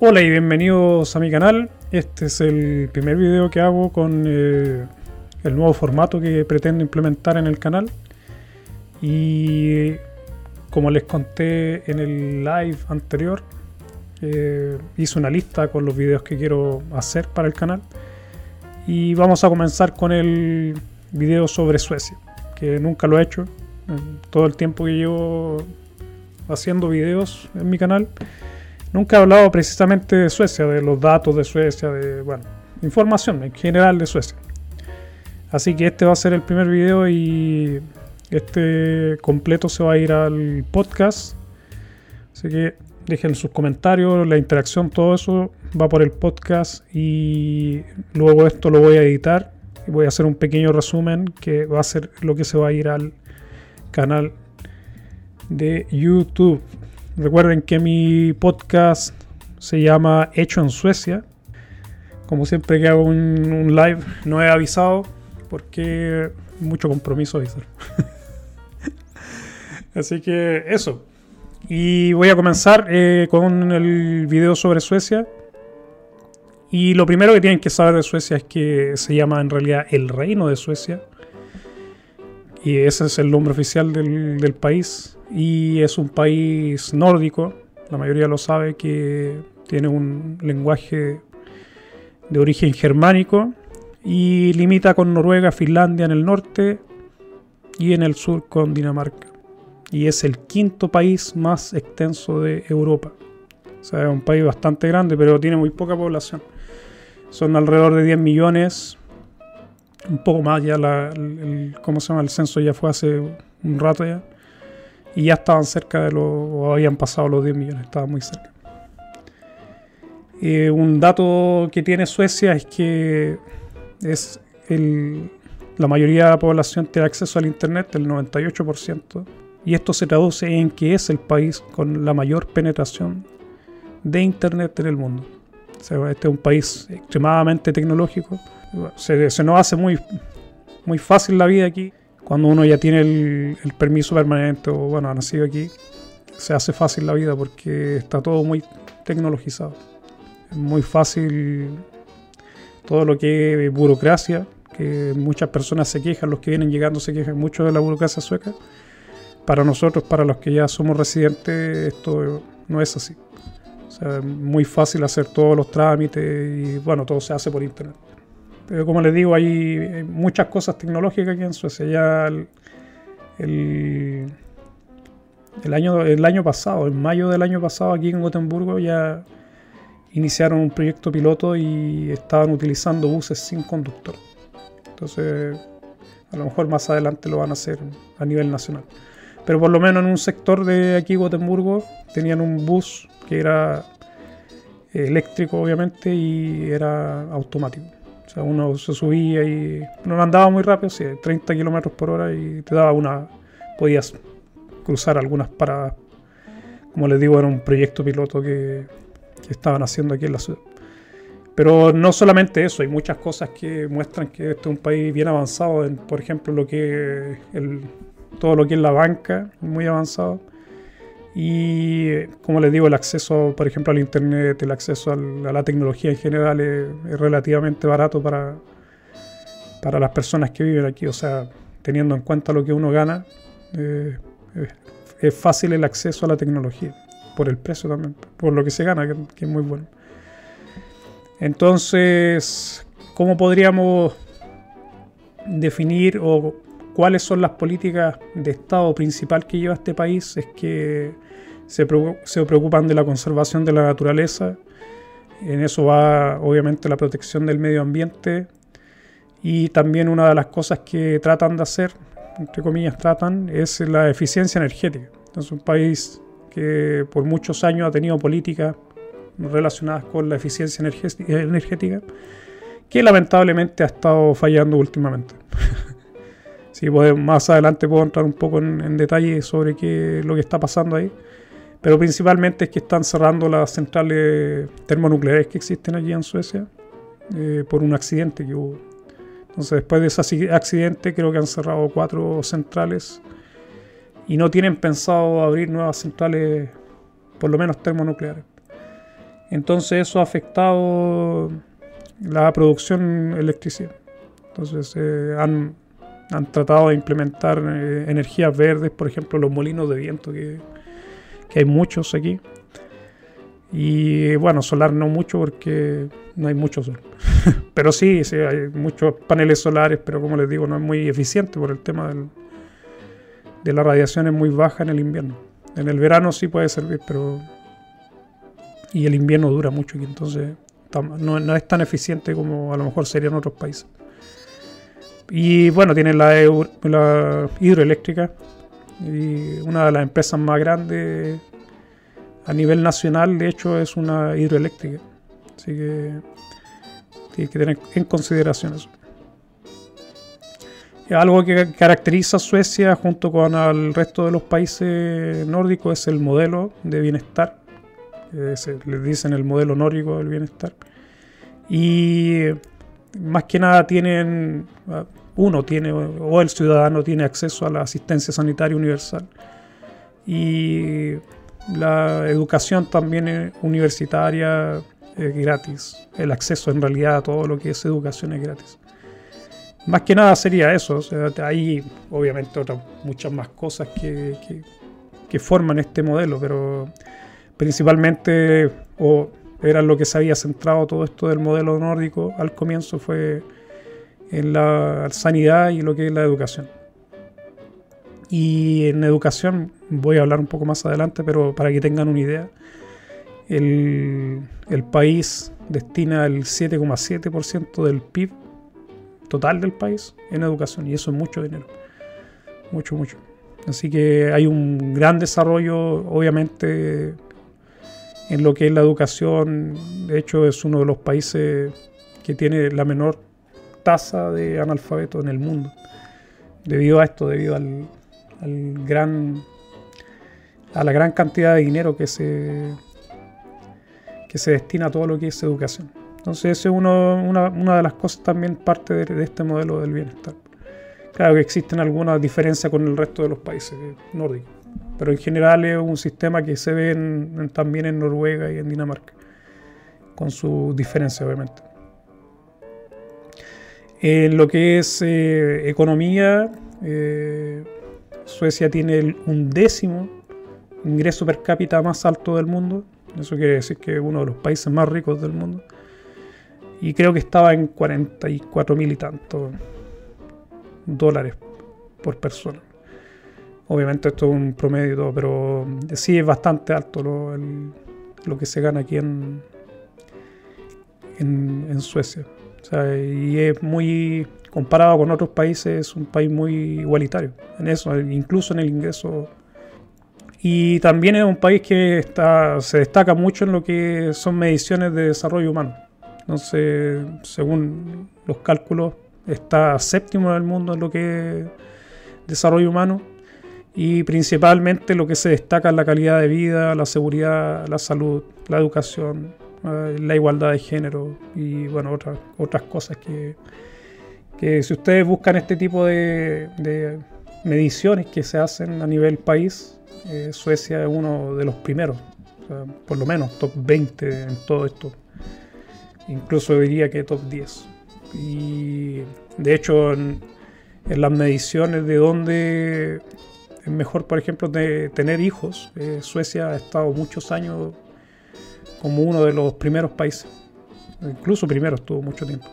Hola y bienvenidos a mi canal. Este es el primer video que hago con eh, el nuevo formato que pretendo implementar en el canal. Y como les conté en el live anterior, eh, hice una lista con los videos que quiero hacer para el canal. Y vamos a comenzar con el video sobre Suecia, que nunca lo he hecho. En todo el tiempo que llevo haciendo videos en mi canal Nunca he hablado precisamente de Suecia, de los datos de Suecia, de bueno, información en general de Suecia. Así que este va a ser el primer video y este completo se va a ir al podcast. Así que dejen sus comentarios, la interacción, todo eso va por el podcast y luego esto lo voy a editar y voy a hacer un pequeño resumen que va a ser lo que se va a ir al canal de YouTube. Recuerden que mi podcast se llama Hecho en Suecia. Como siempre que hago un, live, no he avisado porque mucho compromiso avisar. Así que eso. Y voy a comenzar eh, con el video sobre Suecia. Y lo primero que tienen que saber de Suecia es que se llama en realidad el Reino de Suecia. Y ese es el nombre oficial del, país y es un país nórdico, la mayoría lo sabe que tiene un lenguaje de origen germánico y limita con Noruega, Finlandia en el norte y en el sur con Dinamarca. Y es el quinto país más extenso de Europa. O sea, es un país bastante grande, pero tiene muy poca población. Son alrededor de 10 millones, un poco más ya, el, ¿cómo se llama? El censo ya fue hace un rato ya y ya estaban cerca de los, o habían pasado los 10 millones, estaban muy cerca. Eh, un dato que tiene Suecia es que es el, la mayoría de la población tiene acceso al Internet, el 98%, y esto se traduce en que es el país con la mayor penetración de Internet en el mundo. este es un país extremadamente tecnológico. Se, se nos hace muy, muy fácil la vida aquí cuando uno ya tiene el, permiso permanente o bueno, ha nacido aquí, se hace fácil la vida porque está todo muy tecnologizado. Es muy fácil todo lo que es burocracia, que muchas personas se quejan, los que vienen llegando se quejan mucho de la burocracia sueca. Para nosotros, para los que ya somos residentes, esto no es así. O sea, es muy fácil hacer todos los trámites y bueno, todo se hace por internet. Pero como les digo, hay muchas cosas tecnológicas aquí en Suecia. Ya el, año, el año pasado, en mayo del año pasado, aquí en Gotemburgo, ya iniciaron un proyecto piloto y estaban utilizando buses sin conductor. Entonces, a lo mejor más adelante lo van a hacer a nivel nacional. Pero por lo menos en un sector de aquí, Gotemburgo, tenían un bus que era eléctrico, obviamente, y era automático. Uno se subía y no andaba muy rápido, sí, 30 kilómetros por hora y te daba una. Podías cruzar algunas paradas. Como les digo, era un proyecto piloto que, estaban haciendo aquí en la ciudad. Pero no solamente eso, hay muchas cosas que muestran que este es un país bien avanzado, en, por ejemplo, lo que el, todo lo que es la banca, muy avanzado. Y como les digo, el acceso, por ejemplo, al Internet, el acceso a la tecnología en general es, relativamente barato para, para las personas que viven aquí. O sea, teniendo en cuenta lo que uno gana, eh, es fácil el acceso a la tecnología. Por el precio también, por lo que se gana, que, es muy bueno. Entonces, ¿cómo podríamos definir o cuáles son las políticas de Estado principal que lleva este país? Es que se, preocupan de la conservación de la naturaleza. En eso va obviamente la protección del medio ambiente y también una de las cosas que tratan de hacer, entre comillas tratan, es la eficiencia energética. Es un país que por muchos años ha tenido políticas relacionadas con la eficiencia energética que lamentablemente ha estado fallando últimamente. si más adelante puedo entrar un poco en, en detalle sobre qué lo que está pasando ahí. Pero principalmente es que están cerrando las centrales termonucleares que existen allí en Suecia eh, por un accidente que hubo. Entonces después de ese accidente creo que han cerrado cuatro centrales y no tienen pensado abrir nuevas centrales, por lo menos termonucleares. Entonces eso ha afectado la producción electricidad. Entonces eh, han, tratado de implementar eh, energías verdes, por ejemplo los molinos de viento, que, que hay muchos aquí. Y bueno, solar no mucho porque no hay mucho sol. pero sí, hay muchos paneles solares, pero como les digo, no es muy eficiente por el tema del, de la radiación es muy baja en el invierno. En el verano sí puede servir, pero... Y el invierno dura mucho aquí, entonces no, no es tan eficiente como a lo mejor sería en otros países. Y bueno, tiene la, la hidroeléctrica, y una de las empresas más grandes a nivel nacional, de hecho, es una hidroeléctrica. Así que tiene que tener en consideración eso. Algo que caracteriza a Suecia junto con el resto de los países nórdicos es el modelo de bienestar. Se, les dicen el modelo nórdico del bienestar. Y más que nada tienen, uno tiene, o el ciudadano tiene acceso a la asistencia sanitaria universal. Y la educación también universitaria es gratis. El acceso en realidad a todo lo que es educación es gratis. Más que nada sería eso. hay obviamente otras muchas más cosas que, que, forman este modelo, pero principalmente, o era lo que se había centrado todo esto del modelo nórdico al comienzo, fue en la sanidad y lo que es la educación. Y en educación voy a hablar un poco más adelante, pero para que tengan una idea, el, el país destina el 7,7% del PIB total del país en educación y eso es mucho dinero. Mucho, mucho. Así que hay un gran desarrollo, obviamente, en lo que es la educación. De hecho, es uno de los países que tiene la menor tasa de analfabeto en el mundo. Debido a esto, debido al, gran a la gran cantidad de dinero que se que se destina a todo lo que es educación. Entonces, eso es una, de las cosas también parte de, este modelo del bienestar. Claro que existen algunas diferencias con el resto de los países nórdicos, pero en general es un sistema que se ve también en Noruega y en Dinamarca, con sus diferencias obviamente. En lo que es eh, economía, eh, Suecia tiene un décimo ingreso per cápita más alto del mundo. Eso quiere decir que es uno de los países más ricos del mundo y creo que estaba en 44 mil y tantos dólares por persona. Obviamente esto es un promedio, pero sí es bastante alto lo, que se gana aquí en, Suecia. Y es muy, comparado con otros países, es un país muy igualitario en eso, incluso en el ingreso. Y también es un país que está, se destaca mucho en lo que son mediciones de desarrollo humano. Entonces, según los cálculos, está séptimo en el mundo en lo que es desarrollo humano y principalmente lo que se destaca es la calidad de vida, la seguridad, la salud, la educación, la igualdad de género y bueno, otras, otras cosas que, que si ustedes buscan este tipo de, mediciones que se hacen a nivel país, eh, Suecia es uno de los primeros, por lo menos top 20 en todo esto incluso diría que top 10. Y de hecho, en, las mediciones de dónde es mejor, por ejemplo, de tener hijos, eh, Suecia ha estado muchos años como uno de los primeros países. Incluso primero estuvo mucho tiempo.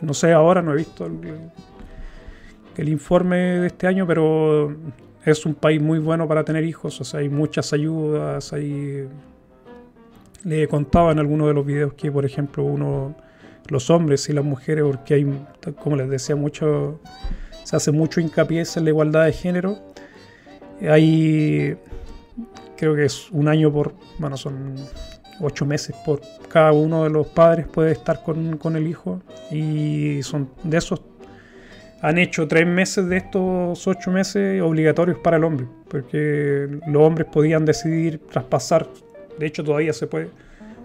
No sé, ahora no he visto el, informe de este año, pero es un país muy bueno para tener hijos. O sea, hay muchas ayudas, hay le contaba en algunos de los videos que, por ejemplo, uno, los hombres y las mujeres, porque hay, como les decía, mucho, se hace mucho hincapié en la igualdad de género. Hay, creo que es un año por, bueno, son ocho meses por cada uno de los padres puede estar con, con el hijo y son de esos han hecho tres meses de estos ocho meses obligatorios para el hombre, porque los hombres podían decidir traspasar de hecho, todavía se puede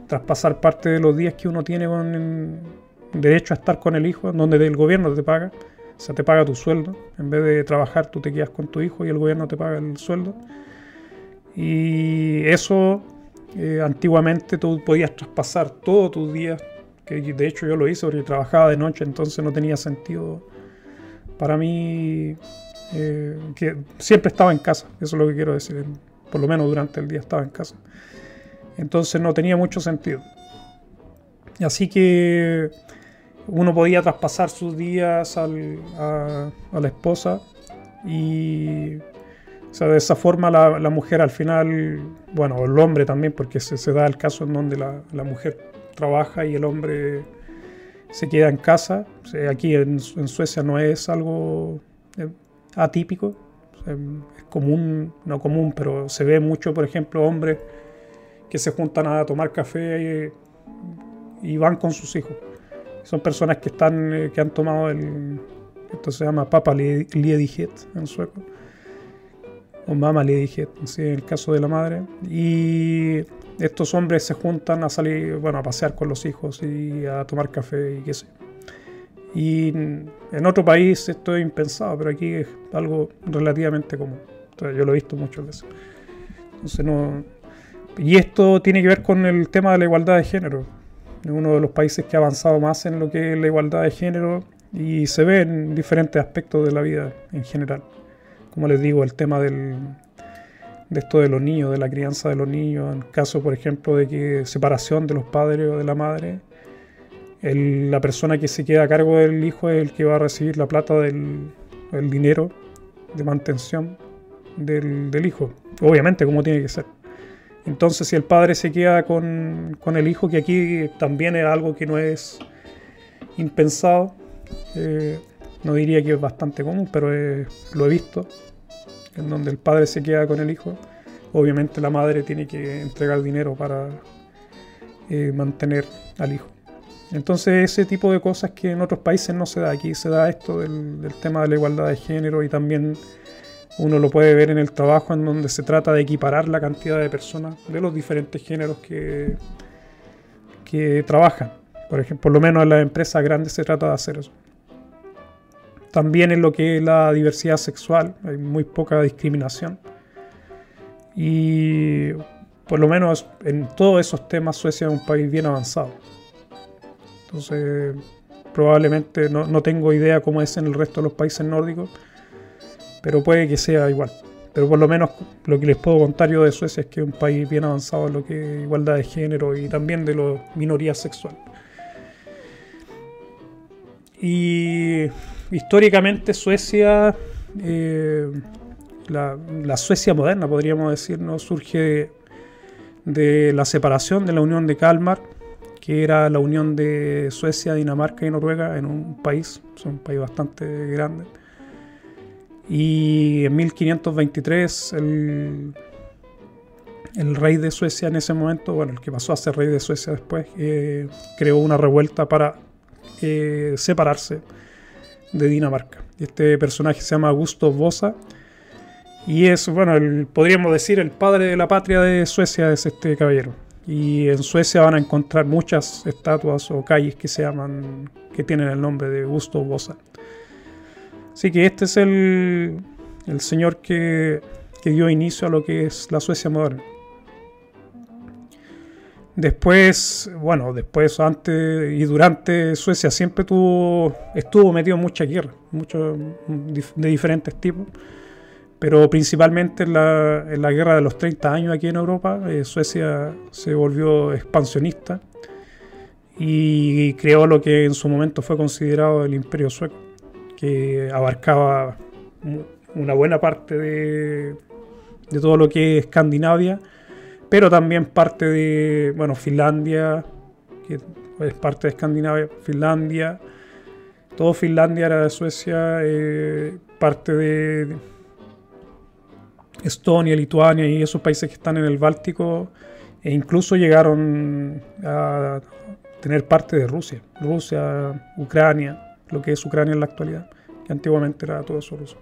traspasar parte de los días que uno tiene con derecho a estar con el hijo, donde el gobierno te paga. O sea, te paga tu sueldo. En vez de trabajar, tú te quedas con tu hijo y el gobierno te paga el sueldo. Y eso eh, antiguamente tú podías traspasar todos tus días, que de hecho yo lo hice porque trabajaba de noche, entonces no tenía sentido para mí eh, que siempre estaba en casa, eso es lo que quiero decir, por lo menos durante el día estaba en casa. Entonces no tenía mucho sentido. Así que uno podía traspasar sus días a, la esposa y de esa forma la, mujer al final, bueno, el hombre también, porque se, da el caso en donde la, mujer trabaja y el hombre se queda en casa. aquí en, Suecia no es algo eh, atípico, es común, no común, pero se ve mucho, por ejemplo, hombres que se juntan a tomar café y, van con sus hijos. Son personas que están eh, que han tomado el esto se llama Papa Ledighet en sueco o Mama Ledighet, en el caso de la madre y estos hombres se juntan a salir, bueno, a pasear con los hijos y a tomar café y qué sé. Y en otro país esto es impensado, pero aquí es algo relativamente común. yo lo he visto muchas veces. Entonces no, y esto tiene que ver con el tema de la igualdad de género. Es uno de los países que ha avanzado más en lo que es la igualdad de género y se ve en diferentes aspectos de la vida en general. Como les digo, el tema del, de esto de los niños, de la crianza de los niños, en caso, por ejemplo, de que separación de los padres o de la madre, la persona que se queda a cargo del hijo es el que va a recibir la plata del el dinero de mantención del, hijo. Obviamente, como tiene que ser. Entonces, si el padre se queda con, el hijo, que aquí también es algo que no es impensado, eh, no diría que es bastante común, pero lo he visto, en donde el padre se queda con el hijo, obviamente la madre tiene que entregar dinero para eh, mantener al hijo. Entonces ese tipo de cosas que en otros países no se da, aquí se da esto del, del tema de la igualdad de género y también uno lo puede ver en el trabajo en donde se trata de equiparar la cantidad de personas de los diferentes géneros que, que trabajan. Por ejemplo, por lo menos en las empresas grandes se trata de hacer eso. También en lo que es la diversidad sexual, hay muy poca discriminación. Y por lo menos en todos esos temas Suecia es un país bien avanzado. Entonces, probablemente no, no tengo idea cómo es en el resto de los países nórdicos pero puede que sea igual. Pero por lo menos lo que les puedo contar yo de Suecia es que es un país bien avanzado en lo que es igualdad de género y también de las minorías sexuales. Y históricamente Suecia, eh, la, Suecia moderna podríamos decir, ¿no? surge de, la separación de la Unión de Kalmar, que era la unión de Suecia, Dinamarca y Noruega en un país, es un país bastante grande y en 1523 el, rey de Suecia en ese momento, bueno, el que pasó a ser rey de Suecia después, eh, creó una revuelta para eh, separarse de Dinamarca. Este personaje se llama Augusto Bosa y es, bueno, podríamos decir el padre de la patria de Suecia es este caballero. Y en Suecia van a encontrar muchas estatuas o calles que se llaman, que tienen el nombre de Augusto Bosa. Así que este es el, señor que, dio inicio a lo que es la Suecia moderna. Después, bueno, después, antes y durante Suecia siempre tuvo, estuvo metido en mucha guerra, mucho, de diferentes tipos, pero principalmente en la, en la guerra de los 30 años aquí en Europa, eh, Suecia se volvió expansionista y creó lo que en su momento fue considerado el imperio sueco que abarcaba una buena parte de, de todo lo que es Escandinavia, pero también parte de, bueno, Finlandia, que es parte de Escandinavia, Finlandia, todo Finlandia era de Suecia, eh, parte de Estonia, Lituania y esos países que están en el Báltico, e incluso llegaron a tener parte de Rusia, Rusia, Ucrania lo que es Ucrania en la actualidad, que antiguamente era todo eso ruso.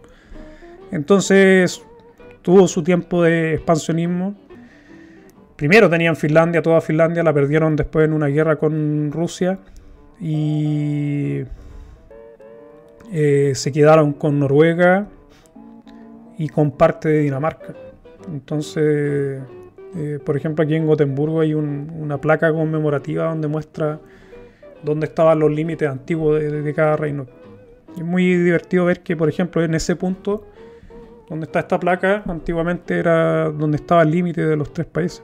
Entonces tuvo su tiempo de expansionismo. Primero tenían Finlandia, toda Finlandia, la perdieron después en una guerra con Rusia y eh, se quedaron con Noruega y con parte de Dinamarca. Entonces Eh, por ejemplo, aquí en Gotemburgo hay una placa conmemorativa donde muestra dónde estaban los límites antiguos de, cada reino. es muy divertido ver que, por ejemplo, en ese punto donde está esta placa, antiguamente era donde estaba el límite de los tres países.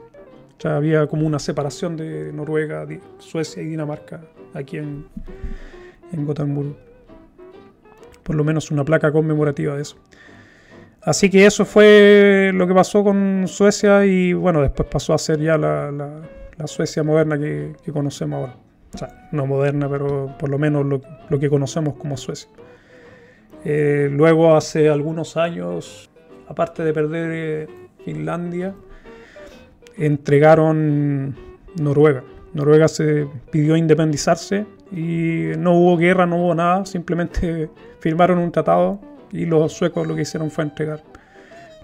O sea, había como una separación de Noruega, Suecia y Dinamarca aquí en, en Gotemburgo. Por lo menos una placa conmemorativa de eso. Así que eso fue lo que pasó con Suecia y bueno, después pasó a ser ya la, Suecia moderna que, conocemos ahora. O sea, no moderna, pero por lo menos lo, que conocemos como Suecia. Eh, luego, hace algunos años, aparte de perder eh, Finlandia, entregaron Noruega. Noruega se pidió independizarse y no hubo guerra, no hubo nada, simplemente firmaron un tratado y los suecos lo que hicieron fue entregar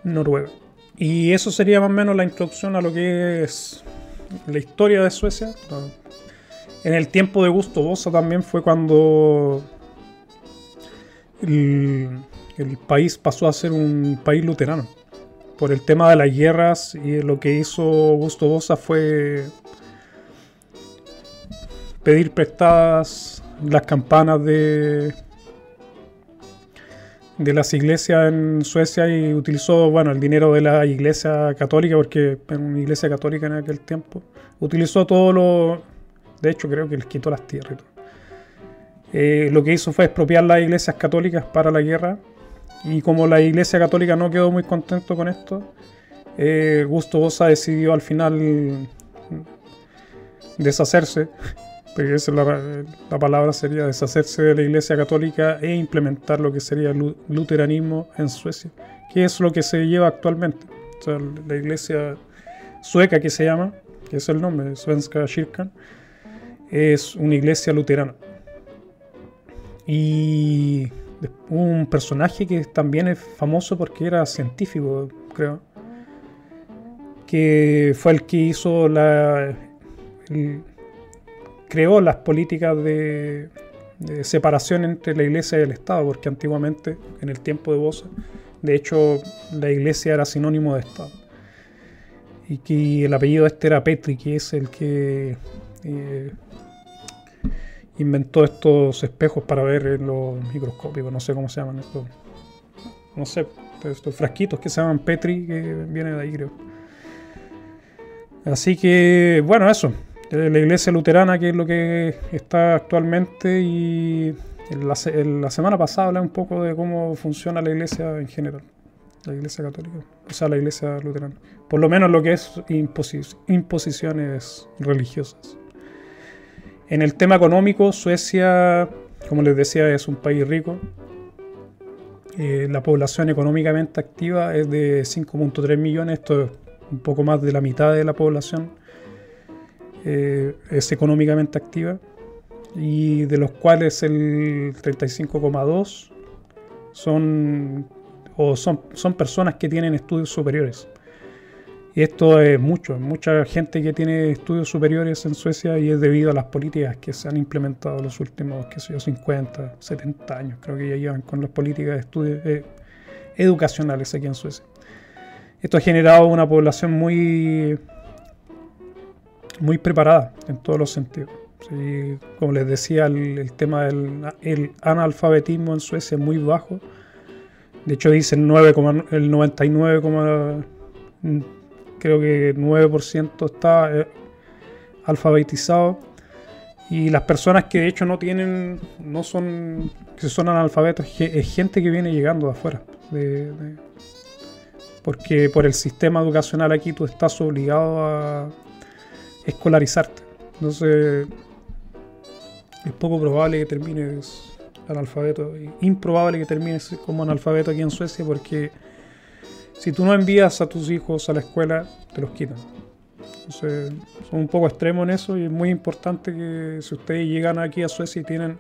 Noruega. Y eso sería más o menos la introducción a lo que es la historia de Suecia. En el tiempo de Gusto Bosa también fue cuando el, el, país pasó a ser un país luterano. Por el tema de las guerras y lo que hizo Gusto Bosa fue pedir prestadas las campanas de de las iglesias en Suecia y utilizó, bueno, el dinero de la iglesia católica, porque era una iglesia católica en aquel tiempo. Utilizó todo lo... De hecho, creo que les quitó las tierras. Eh, lo que hizo fue expropiar las iglesias católicas para la guerra. Y como la iglesia católica no quedó muy contento con esto, eh, Gusto Bosa decidió al final deshacerse porque esa la, palabra sería deshacerse de la Iglesia Católica e implementar lo que sería el luteranismo en Suecia, que es lo que se lleva actualmente. O sea, la Iglesia sueca que se llama, que es el nombre, Svenska Kyrkan, es una iglesia luterana. Y un personaje que también es famoso porque era científico, creo, que fue el que hizo la, creó las políticas de, separación entre la iglesia y el Estado, porque antiguamente, en el tiempo de Bosa, de hecho, la iglesia era sinónimo de Estado. Y que el apellido este era Petri, que es el que eh, inventó estos espejos para ver los microscópicos, no sé cómo se llaman estos. No sé, estos frasquitos que se llaman Petri, que vienen de ahí, creo. Así que, bueno, eso la iglesia luterana, que es lo que está actualmente, y la, la semana pasada hablé un poco de cómo funciona la iglesia en general, la iglesia católica, o sea, la iglesia luterana. Por lo menos lo que es imposiciones religiosas. En el tema económico, Suecia, como les decía, es un país rico. Eh, la población económicamente activa es de 5.3 millones, esto es un poco más de la mitad de la población eh, es económicamente activa y de los cuales el 35,2 son, o son, son personas que tienen estudios superiores. Esto es mucho, mucha gente que tiene estudios superiores en Suecia y es debido a las políticas que se han implementado en los últimos, qué sé yo, 50, 70 años. Creo que ya llevan con las políticas de estudios eh, educacionales aquí en Suecia. Esto ha generado una población muy muy preparada en todos los sentidos. como les decía, el, tema del analfabetismo en Suecia es muy bajo. De hecho, dicen 9, el 99, creo que 9% está eh, alfabetizado. Y las personas que de hecho no tienen, no son, que son analfabetos, es gente que viene llegando de afuera. porque por el sistema educacional aquí tú estás obligado a, escolarizarte. Entonces, es poco probable que termines analfabeto, improbable que termines como analfabeto aquí en Suecia porque si tú no envías a tus hijos a la escuela, te los quitan. Entonces, son un poco extremos en eso y es muy importante que si ustedes llegan aquí a Suecia y tienen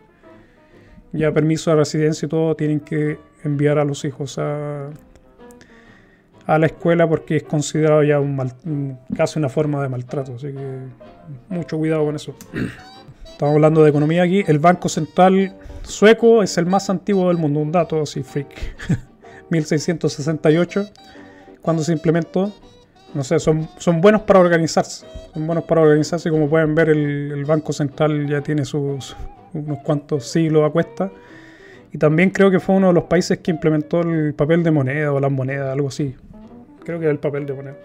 ya permiso de residencia y todo, tienen que enviar a los hijos a, a la escuela porque es considerado ya un, casi una forma de maltrato. Así que mucho cuidado con eso. Estamos hablando de economía aquí. El Banco Central sueco es el más antiguo del mundo. Un dato así freak. 1668, cuando se implementó. no sé, son, son buenos para organizarse. Son buenos para organizarse. Como pueden ver, el, Banco Central ya tiene sus unos cuantos siglos a cuesta. Y también creo que fue uno de los países que implementó el papel de moneda o las monedas, algo así. Creo que era el papel de moneda.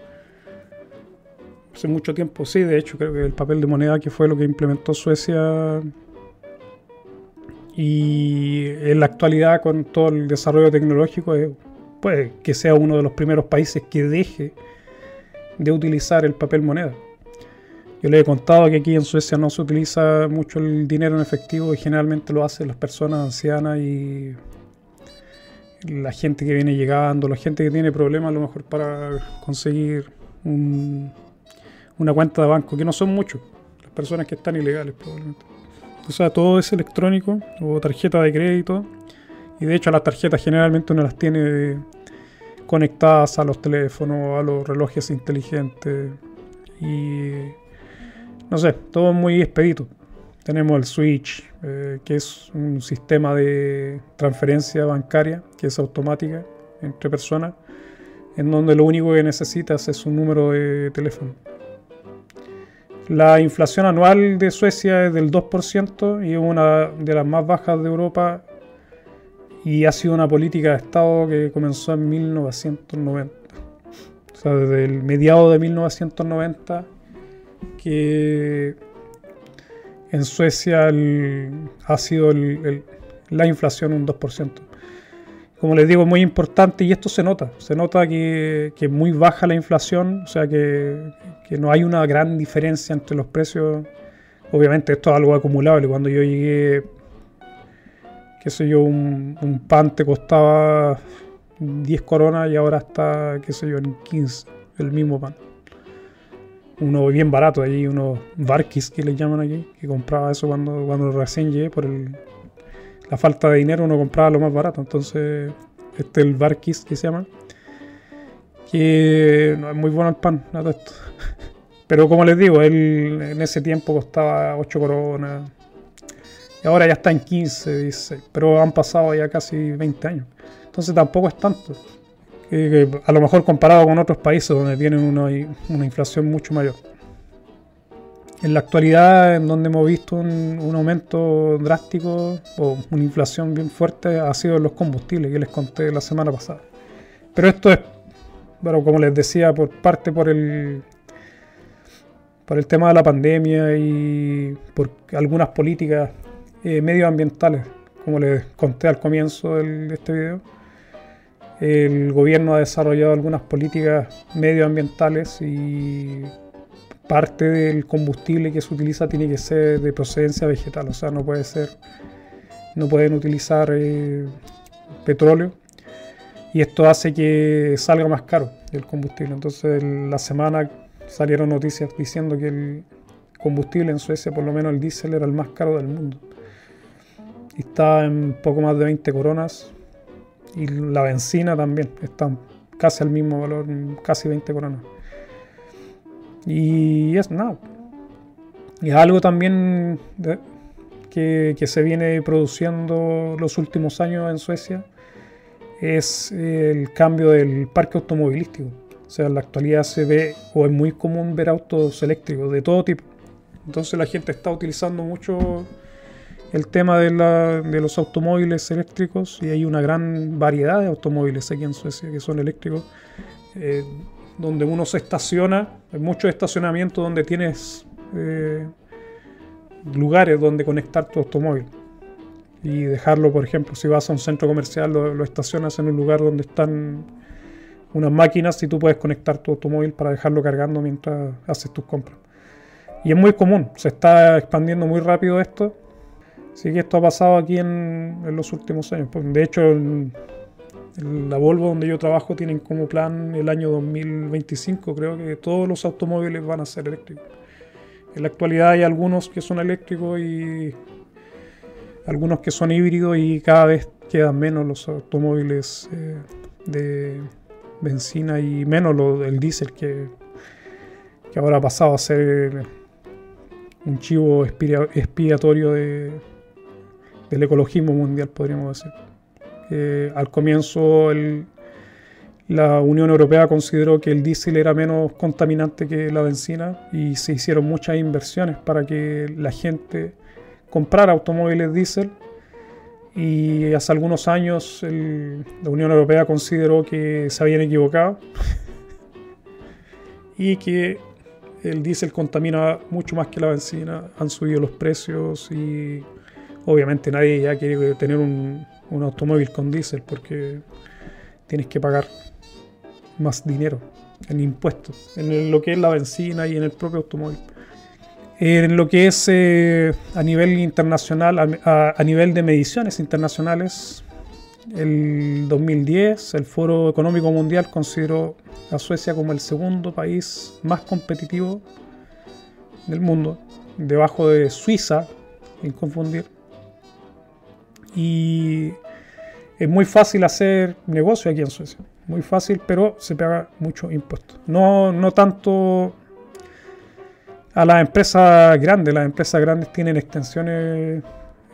Hace mucho tiempo, sí, de hecho, creo que el papel de moneda que fue lo que implementó Suecia. Y en la actualidad, con todo el desarrollo tecnológico, puede que sea uno de los primeros países que deje de utilizar el papel moneda. Yo le he contado que aquí en Suecia no se utiliza mucho el dinero en efectivo y generalmente lo hacen las personas ancianas y la gente que viene llegando, la gente que tiene problemas a lo mejor para conseguir una cuenta de banco, que no son muchos, las personas que están ilegales probablemente. O sea, todo es electrónico o tarjeta de crédito y de hecho las tarjetas generalmente uno las tiene conectadas a los teléfonos, a los relojes inteligentes y no sé, todo muy expedito. Tenemos el Switch, eh, que es un sistema de transferencia bancaria que es automática entre personas, en donde lo único que necesitas es un número de teléfono. La inflación anual de Suecia es del 2% y es una de las más bajas de Europa y ha sido una política de Estado que comenzó en 1990. O sea, desde el mediado de 1990 que en Suecia ha sido la inflación un 2%. Como les digo, es muy importante y esto se nota. Se nota que, es muy baja la inflación, o sea que, no hay una gran diferencia entre los precios. Obviamente esto es algo acumulable. Cuando yo llegué qué sé yo, un, pan te costaba 10 coronas y ahora está, qué sé yo, en 15, el mismo pan. Uno bien barato allí, unos barquis que le llaman aquí, que compraba eso cuando, cuando recién llegué por la falta de dinero, uno compraba lo más barato. Entonces, este es el barquis que se llama. Que no es muy bueno el pan. Pero como les digo, él en ese tiempo costaba 8 coronas, ahora ya está en 15, dice, pero han pasado ya casi 20 años. Entonces tampoco es tanto. a lo mejor comparado con otros países donde tienen una, inflación mucho mayor. En la actualidad, en donde hemos visto un, aumento drástico o una inflación bien fuerte, ha sido en los combustibles que les conté la semana pasada. Pero esto es, bueno, como les decía, por parte por el, por el tema de la pandemia y por algunas políticas eh, medioambientales, como les conté al comienzo de este video. El gobierno ha desarrollado algunas políticas medioambientales y parte del combustible que se utiliza tiene que ser de procedencia vegetal, o sea, no puede ser, no pueden utilizar eh, petróleo y esto hace que salga más caro el combustible. Entonces, la semana salieron noticias diciendo que el combustible en Suecia, por lo menos el diésel, era el más caro del mundo está en poco más de 20 coronas. Y la benzina también está casi al mismo valor, casi 20 coronas. Y es nada. Y algo también que, se viene produciendo los últimos años en Suecia es el cambio del parque automovilístico. O sea, en la actualidad se ve o es muy común ver autos eléctricos de todo tipo. Entonces la gente está utilizando mucho el tema de, los automóviles eléctricos y hay una gran variedad de automóviles aquí en Suecia que son eléctricos, eh, donde uno se estaciona, hay muchos estacionamientos donde tienes eh, lugares donde conectar tu automóvil y dejarlo, por ejemplo, si vas a un centro comercial, lo, estacionas en un lugar donde están unas máquinas y tú puedes conectar tu automóvil para dejarlo cargando mientras haces tus compras. Y es muy común, se está expandiendo muy rápido esto Sí que esto ha pasado aquí en, los últimos años. Pues, de hecho, la Volvo donde yo trabajo tienen como plan el año 2025, creo que todos los automóviles van a ser eléctricos. En la actualidad hay algunos que son eléctricos y algunos que son híbridos y cada vez quedan menos los automóviles eh, de benzina y menos lo, el diésel que, que ahora ha pasado a ser un chivo expiatorio de, del ecologismo mundial, podríamos decir. al comienzo la Unión Europea consideró que el diésel era menos contaminante que la benzina y se hicieron muchas inversiones para que la gente comprara automóviles diésel y hace algunos años la Unión Europea consideró que se habían equivocado y que el diésel contamina mucho más que la benzina, han subido los precios y obviamente nadie ya quiere tener un automóvil con diésel porque tienes que pagar más dinero en impuestos, en lo que es la benzina y en el propio automóvil. En lo que es eh, a nivel internacional, a, nivel de mediciones internacionales, el 2010 el Foro Económico Mundial consideró a Suecia como el segundo país más competitivo del mundo, debajo de Suiza, sin confundir. Y es muy fácil hacer negocio aquí en Suecia muy fácil, pero se paga mucho impuesto. No, no tanto a las empresas grandes, las empresas grandes tienen extensiones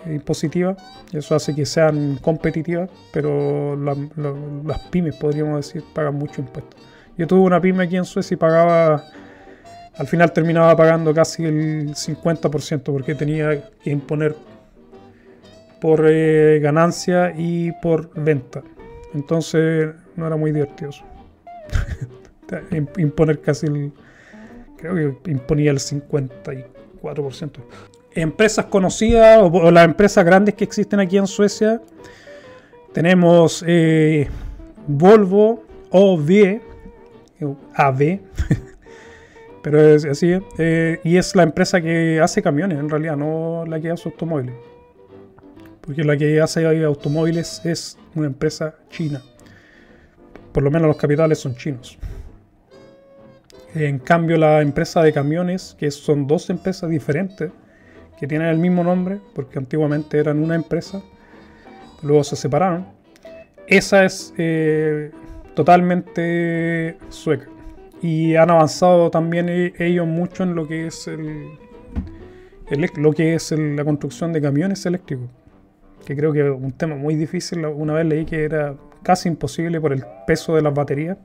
impositivas y eso hace que sean competitivas, pero las pymes, podríamos decir, pagan mucho impuesto. Yo tuve una pyme aquí en Suecia y pagaba, al final terminaba pagando casi el 50% porque tenía que imponer por eh, ganancia y por venta. Entonces no era muy divertido. Imponer casi el. Creo que imponía el 54%. Empresas conocidas o, las empresas grandes que existen aquí en Suecia. Tenemos eh, Volvo, OV, AV, pero es así. Eh, y es la empresa que hace camiones en realidad, no la que hace automóviles. Porque la que hace automóviles es una empresa china por lo menos los capitales son chinos. En cambio, la empresa de camiones, que son dos empresas diferentes, que tienen el mismo nombre, porque antiguamente eran una empresa, luego se separaron, esa es eh, totalmente sueca. Y han avanzado también e-, ellos mucho en lo que es el, lo que es la construcción de camiones eléctricos, que creo que es un tema muy difícil. Una vez leí que era casi imposible por el peso de las baterías.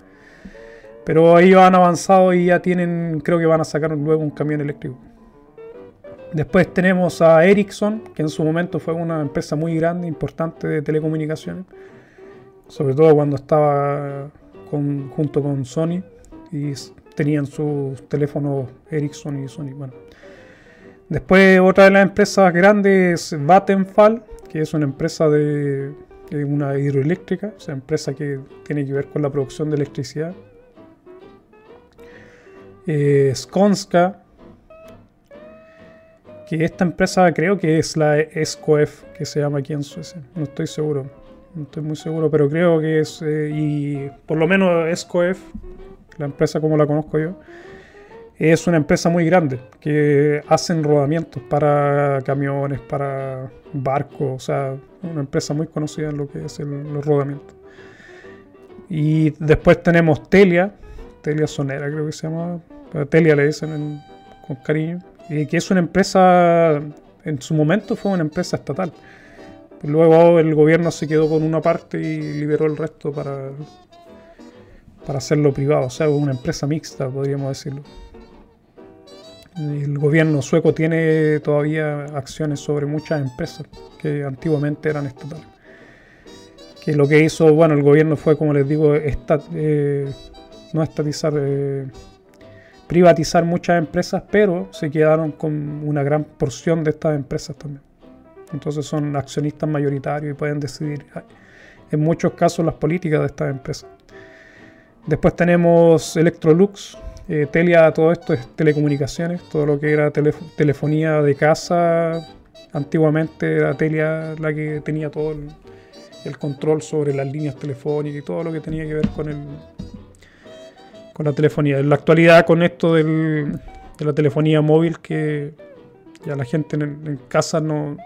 Pero ellos han avanzado y ya tienen, creo que van a sacar luego un camión eléctrico. Después tenemos a Ericsson, que en su momento fue una empresa muy grande, importante de telecomunicaciones. Sobre todo cuando estaba junto con Sony y tenían sus teléfonos Ericsson y Sony. Bueno. Después otra de las empresas grandes es Vattenfall, que es una empresa de una hidroeléctrica, o sea, empresa que tiene que ver con la producción de electricidad. Eh, Skonska, que esta empresa creo que es la SKF, que se llama aquí en Suecia, no estoy seguro, no estoy muy seguro, pero creo que es, eh, y por lo menos SKF, la empresa como la conozco yo, es una empresa muy grande que hacen rodamientos para camiones, para barcos, o sea, una empresa muy conocida en lo que es los rodamientos. Y después tenemos Telia, Telia Sonera creo que se llama, Telia le dicen con cariño, y que es una empresa, en su momento fue una empresa estatal. Luego el gobierno se quedó con una parte y liberó el resto para, para hacerlo privado, o sea, una empresa mixta, podríamos decirlo. El gobierno sueco tiene todavía acciones sobre muchas empresas que antiguamente eran estatales. Que lo que hizo, bueno, el gobierno fue, como les digo, eh, no estatizar, eh, privatizar muchas empresas, pero se quedaron con una gran porción de estas empresas también. Entonces son accionistas mayoritarios y pueden decidir en muchos casos las políticas de estas empresas. Después tenemos Electrolux, eh, Telia, todo esto es telecomunicaciones, todo lo que era telefonía de casa. Antiguamente era Telia la que tenía todo el, control sobre las líneas telefónicas y todo lo que tenía que ver con el con la telefonía. En la actualidad, con esto de la telefonía móvil, que ya la gente en, casa no.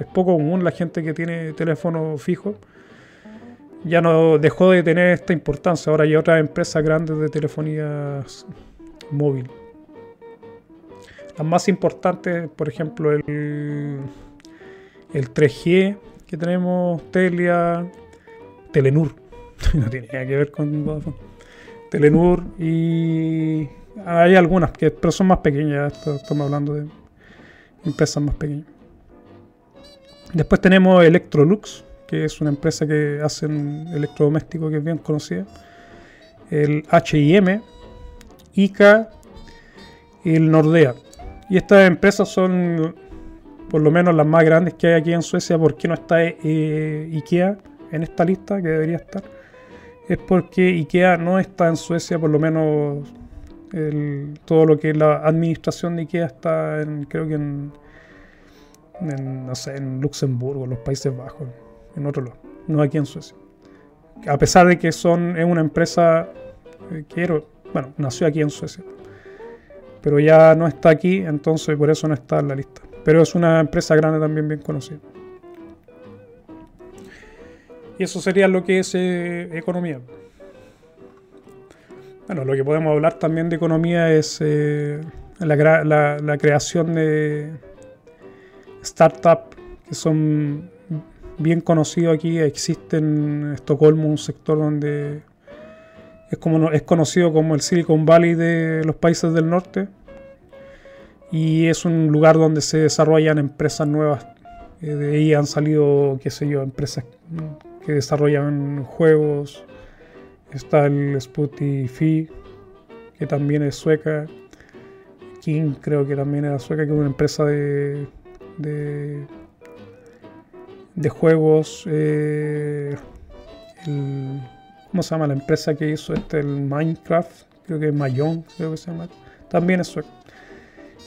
Es poco común la gente que tiene teléfono fijo ya no dejó de tener esta importancia. Ahora hay otras empresas grandes de telefonía móvil. Las más importantes, por ejemplo, el, el 3G que tenemos, Telia, Telenur. no tiene nada que ver con Vodafone. Telenur y hay algunas, que, pero son más pequeñas. estamos hablando de empresas más pequeñas. Después tenemos Electrolux, que es una empresa que hacen electrodomésticos que es bien conocida. El HM, ICA y el Nordea. Y estas empresas son por lo menos las más grandes que hay aquí en Suecia. ¿Por qué no está eh, IKEA en esta lista que debería estar? Es porque IKEA no está en Suecia, por lo menos todo lo que es la administración de IKEA está en, creo que en, no sé, en Luxemburgo, los Países Bajos, en otro lado, no aquí en Suecia. A pesar de que son, es una empresa eh, quiero, bueno, nació aquí en Suecia, pero ya no está aquí, entonces por eso no está en la lista. Pero es una empresa grande también bien conocida. Y eso sería lo que es eh, economía. Bueno, lo que podemos hablar también de economía es eh, la, creación de startups que son bien conocidos aquí. Existe en Estocolmo un sector donde es, como, es conocido como el Silicon Valley de los países del norte. Y es un lugar donde se desarrollan empresas nuevas. Eh, de ahí han salido, qué sé yo, empresas que desarrollan juegos, Está el Spotify, que también es sueca. King creo que también era sueca, que es una empresa de, de, juegos. Eh, ¿Cómo se llama la empresa que hizo este, el Minecraft? Creo que es Mayon, creo que se llama. También es sueca.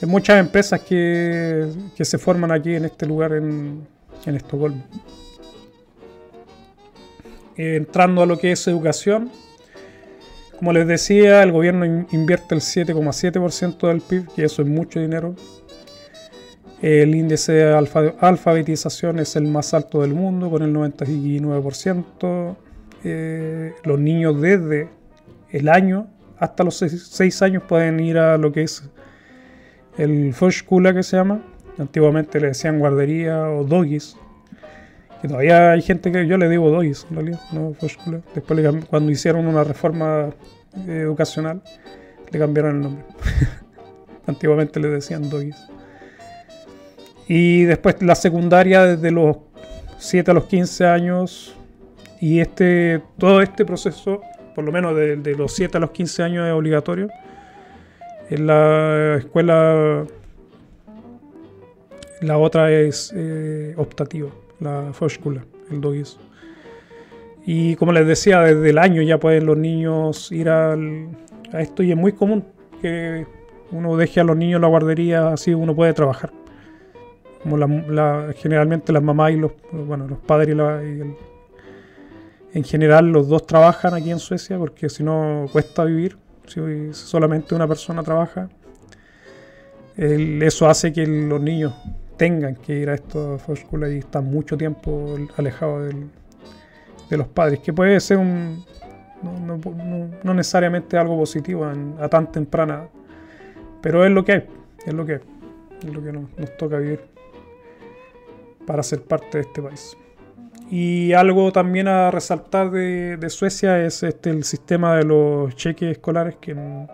Hay muchas empresas que, se forman aquí en este lugar en, en Estocolmo entrando a lo que es educación, como les decía, el gobierno invierte el 7,7% del PIB, que eso es mucho dinero. El índice de alfabetización es el más alto del mundo, con el 99%. Eh, los niños desde el año hasta los 6 años pueden ir a lo que es el Förskola que se llama. Antiguamente le decían guardería o doggies que todavía hay gente que yo le digo dois, en realidad, no Después, cuando hicieron una reforma eh, educacional, le cambiaron el nombre. Antiguamente le decían dois. Y después la secundaria desde los 7 a los 15 años. Y este, todo este proceso, por lo menos de, los 7 a los 15 años, es obligatorio. En la escuela, la otra es eh, optativa la Förskola, el Dogis. Y como les decía, desde el año ya pueden los niños ir al, a esto y es muy común que uno deje a los niños en la guardería, así uno puede trabajar. Como la, generalmente las mamás y los, bueno, los padres y, en general los dos trabajan aquí en Suecia porque si no cuesta vivir, si solamente una persona trabaja. eso hace que los niños tengan que ir a esta escuela y están mucho tiempo alejados de los padres, que puede ser un, no, necesariamente algo positivo a tan temprana, pero es lo que es, es lo que es, lo que nos, toca vivir para ser parte de este país. Y algo también a resaltar de, Suecia es este, el sistema de los cheques escolares que en,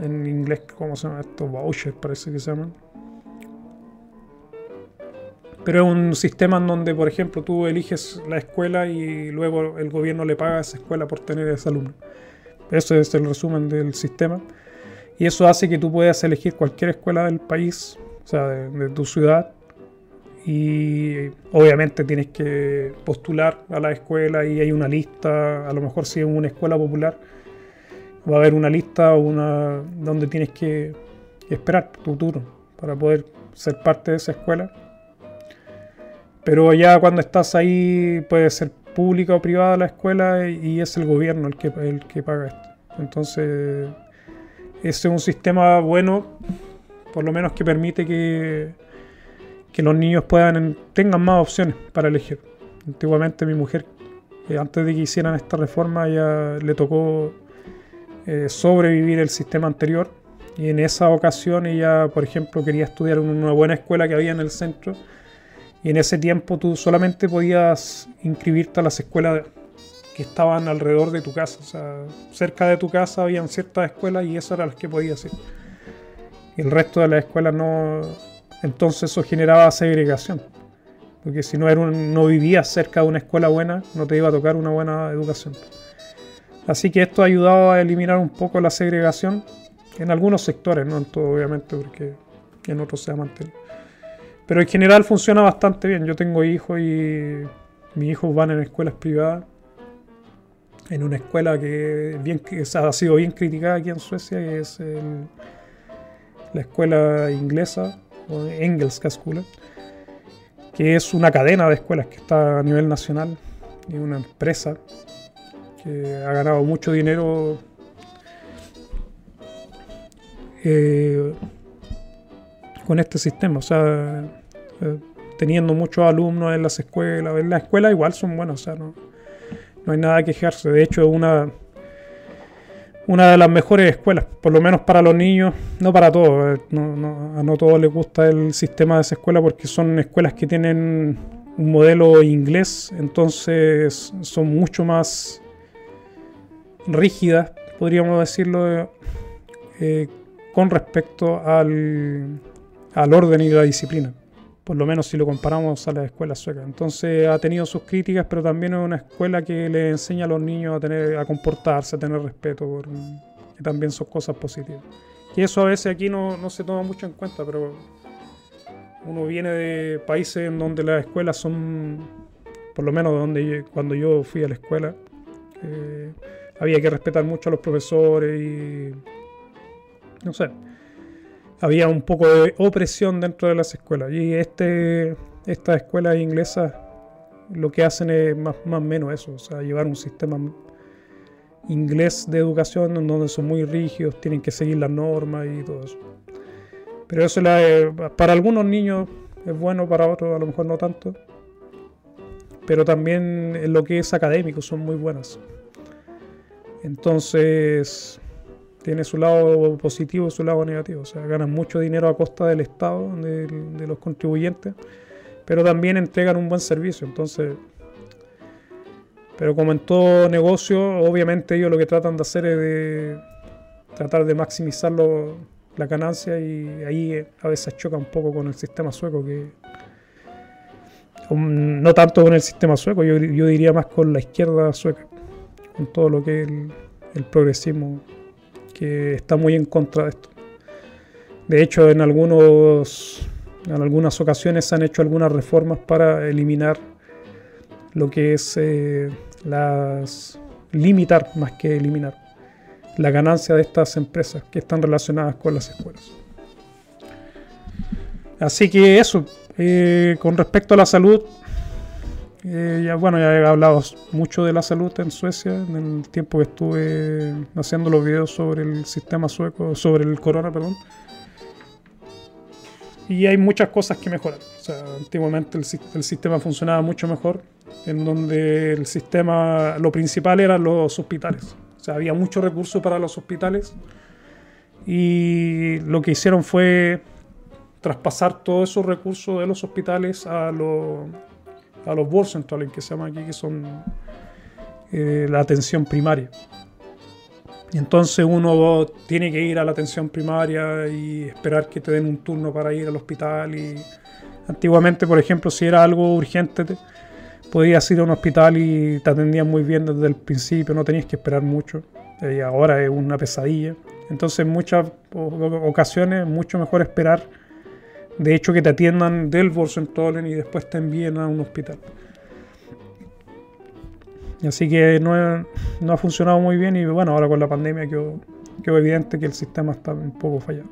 en inglés, ¿cómo se llama esto? Vouchers parece que se llaman pero es un sistema en donde, por ejemplo, tú eliges la escuela y luego el gobierno le paga a esa escuela por tener ese alumno. Ese es el resumen del sistema. Y eso hace que tú puedas elegir cualquier escuela del país, o sea, de, tu ciudad. Y obviamente tienes que postular a la escuela y hay una lista, a lo mejor si es una escuela popular, va a haber una lista una, donde tienes que esperar tu turno para poder ser parte de esa escuela pero ya cuando estás ahí puede ser pública o privada la escuela y es el gobierno el que, el que paga esto. Entonces, ese es un sistema bueno, por lo menos que permite que, que los niños puedan tengan más opciones para elegir. Antiguamente mi mujer, eh, antes de que hicieran esta reforma, ya le tocó eh, sobrevivir el sistema anterior. Y en esa ocasión ella, por ejemplo, quería estudiar en una buena escuela que había en el centro Y en ese tiempo tú solamente podías inscribirte a las escuelas que estaban alrededor de tu casa. O sea, cerca de tu casa habían ciertas escuelas y esas eran las que podías ir. El resto de las escuelas no. Entonces eso generaba segregación. Porque si no, era no vivías cerca de una escuela buena, no te iba a tocar una buena educación. Así que esto ha ayudado a eliminar un poco la segregación en algunos sectores, no en todo obviamente, porque en otros se ha mantenido. Pero en general funciona bastante bien. Yo tengo hijos y mis hijos van en escuelas privadas. En una escuela que, bien, ha sido bien criticada aquí en Suecia, que es la escuela inglesa, o Engelska School, que es una cadena de escuelas que está a nivel nacional y una empresa que ha ganado mucho dinero eh, con este sistema. O sea, eh, teniendo muchos alumnos en las escuelas. En las escuelas igual son buenas, o sea, no, no hay nada que quejarse. De hecho, es una, una de las mejores escuelas, por lo menos para los niños, no para todos. Eh, no, a no todos les gusta el sistema de esa escuela porque son escuelas que tienen un modelo inglés, entonces son mucho más rígidas, podríamos decirlo, eh, con respecto al, al orden y la disciplina. Por lo menos si lo comparamos a la escuela sueca. Entonces ha tenido sus críticas, pero también es una escuela que le enseña a los niños a tener, a comportarse, a tener respeto, por, que también son cosas positivas. Y eso a veces aquí no, no se toma mucho en cuenta, pero uno viene de países en donde las escuelas son, por lo menos donde cuando yo fui a la escuela, eh, había que respetar mucho a los profesores y no sé, había un poco de opresión dentro de las escuelas. Y este, estas escuelas inglesas lo que hacen es más o menos eso, o sea, llevar un sistema inglés de educación en donde son muy rígidos, tienen que seguir las normas y todo eso. Pero eso para algunos niños es bueno, para otros a lo mejor no tanto. Pero también en lo que es académico son muy buenas. Entonces, tiene su lado positivo y su lado negativo. O sea, ganan mucho dinero a costa del Estado, de, los contribuyentes, pero también entregan un buen servicio. Entonces, pero como en todo negocio, obviamente ellos lo que tratan de hacer es de tratar de maximizar la ganancia y ahí a veces choca un poco con el sistema sueco que no tanto con el sistema sueco, yo, diría más con la izquierda sueca, con todo lo que es el progresismo que está muy en contra de esto. De hecho, en, algunos, en algunas ocasiones se han hecho algunas reformas para eliminar lo que es eh, las limitar más que eliminar la ganancia de estas empresas que están relacionadas con las escuelas. Así que eso, eh, con respecto a la salud, eh, ya, bueno, ya he hablado mucho de la salud en Suecia en el tiempo que estuve haciendo los videos sobre el sistema sueco, sobre el corona, perdón. Y hay muchas cosas que mejorar. O sea, antiguamente el, el, sistema funcionaba mucho mejor, en donde el sistema, lo principal eran los hospitales. O sea, había mucho recurso para los hospitales. Y lo que hicieron fue traspasar todos esos recursos de los hospitales a los a los board centrales que se llama aquí, que son eh, la atención primaria. Y entonces uno tiene que ir a la atención primaria y esperar que te den un turno para ir al hospital. Y antiguamente, por ejemplo, si era algo urgente, podías ir a un hospital y te atendían muy bien desde el principio, no tenías que esperar mucho. Y ahora es una pesadilla. Entonces, en muchas ocasiones, es mucho mejor esperar de hecho, que te atiendan del Borsentolen y después te envíen a un hospital. Así que no, ha funcionado muy bien y bueno, ahora con la pandemia quedó, evidente que el sistema está un poco fallado.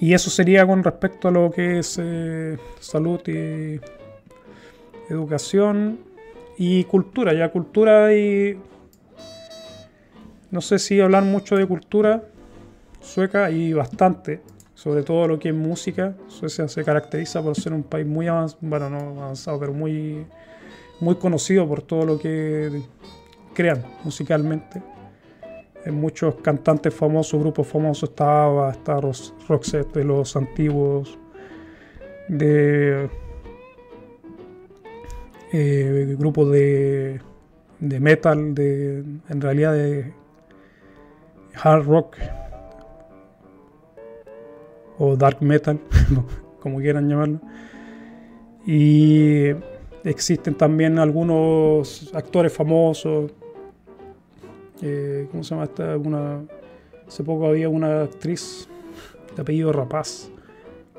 Y eso sería con respecto a lo que es eh, salud y educación y cultura. Ya cultura y... No sé si hablar mucho de cultura sueca y bastante sobre todo lo que es música. Suecia se caracteriza por ser un país muy avanzado, bueno, no avanzado, pero muy, muy conocido por todo lo que crean musicalmente. Hay muchos cantantes famosos, grupos famosos, está ABBA, está Roxette de los antiguos, de eh, grupos de, de metal, de, en realidad de hard rock o dark metal, como quieran llamarlo. Y existen también algunos actores famosos. Eh, ¿Cómo se llama esta? Una, hace poco había una actriz de apellido Rapaz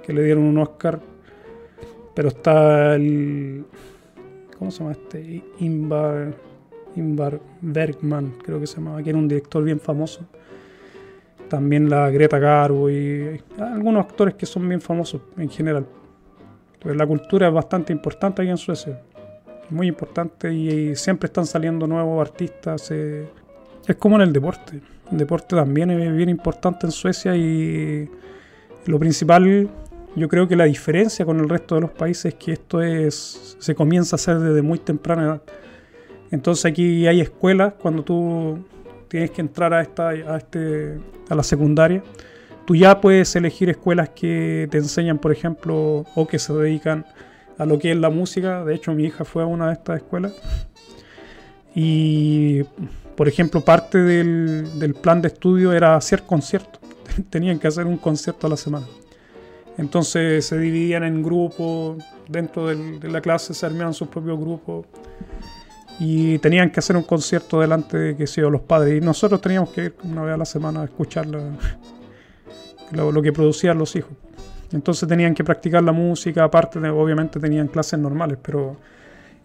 que le dieron un Oscar. Pero está el. ¿Cómo se llama este? Invar, Invar Bergman, creo que se llamaba, que era un director bien famoso. También la Greta Garbo y algunos actores que son bien famosos en general. la cultura es bastante importante aquí en Suecia. Muy importante y, siempre están saliendo nuevos artistas. Eh, es como en el deporte. El deporte también es bien importante en Suecia y lo principal, yo creo que la diferencia con el resto de los países es que esto es se comienza a hacer desde muy temprana edad. Entonces aquí hay escuelas cuando tú tienes que entrar a esta a este a la secundaria. Tú ya puedes elegir escuelas que te enseñan, por ejemplo, o que se dedican a lo que es la música. De hecho, mi hija fue a una de estas escuelas. Y, por ejemplo, parte del, plan de estudio era hacer conciertos. Tenían que hacer un concierto a la semana. Entonces se dividían en grupos, dentro de la clase se armaban sus propios grupos y tenían que hacer un concierto delante de que los padres. Y nosotros teníamos que ir una vez a la semana a escuchar lo, que producían los hijos. Entonces tenían que practicar la música, aparte de, obviamente tenían clases normales, pero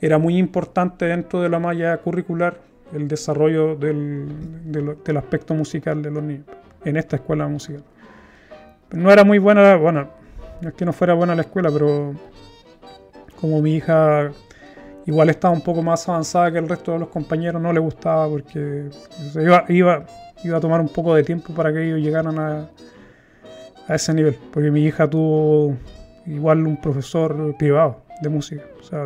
era muy importante dentro de la malla curricular el desarrollo del, del, aspecto musical de los niños en esta escuela musical. No era muy buena, bueno, no es que no fuera buena la escuela, pero como mi hija igual estaba un poco más avanzada que el resto de los compañeros, no le gustaba porque iba, iba, iba a tomar un poco de tiempo para que ellos llegaran a, a ese nivel. Porque mi hija tuvo igual un profesor privado de música, o sea,